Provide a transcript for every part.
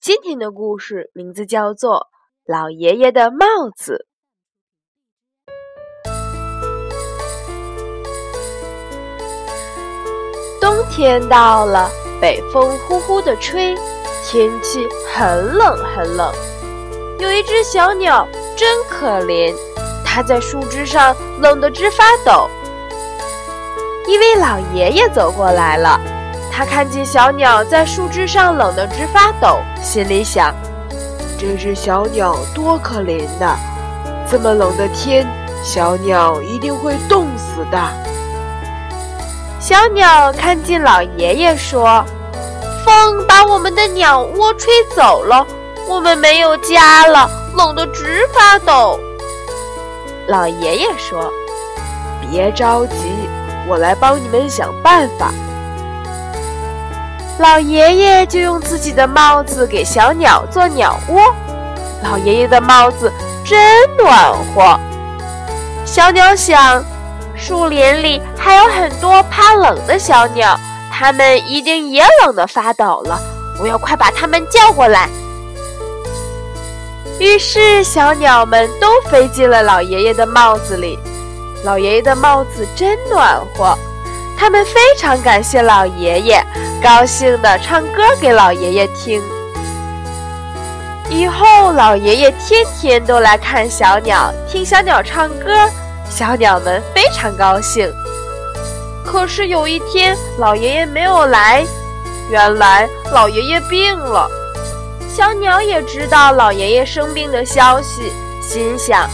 今天的故事名字叫做《老爷爷的帽子》。冬天到了，北风呼呼的吹，天气很冷很冷。有一只小鸟真可怜，它在树枝上冷得直发抖。一位老爷爷走过来了。他看见小鸟在树枝上冷得直发抖，心里想：这只小鸟多可怜呐！这么冷的天，小鸟一定会冻死的。小鸟看见老爷爷说：“风把我们的鸟窝吹走了，我们没有家了，冷得直发抖。”老爷爷说：“别着急，我来帮你们想办法。”老爷爷就用自己的帽子给小鸟做鸟窝。老爷爷的帽子真暖和。小鸟想，树林里还有很多怕冷的小鸟，它们一定也冷得发抖了。我要快把它们叫过来。于是，小鸟们都飞进了老爷爷的帽子里。老爷爷的帽子真暖和。他们非常感谢老爷爷，高兴地唱歌给老爷爷听。以后，老爷爷天天都来看小鸟，听小鸟唱歌，小鸟们非常高兴。可是有一天，老爷爷没有来，原来老爷爷病了。小鸟也知道老爷爷生病的消息，心想，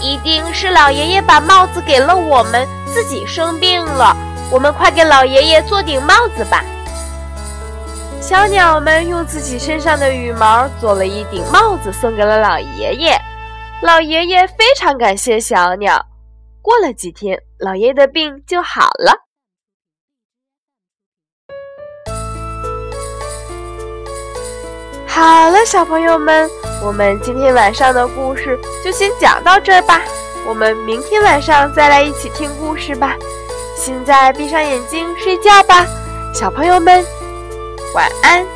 一定是老爷爷把帽子给了我们，自己生病了。我们快给老爷爷做顶帽子吧！小鸟们用自己身上的羽毛做了一顶帽子，送给了老爷爷。老爷爷非常感谢小鸟。过了几天，老爷爷的病就好了。好了，小朋友们，我们今天晚上的故事就先讲到这儿吧。我们明天晚上再来一起听故事吧。现在闭上眼睛睡觉吧，小朋友们，晚安。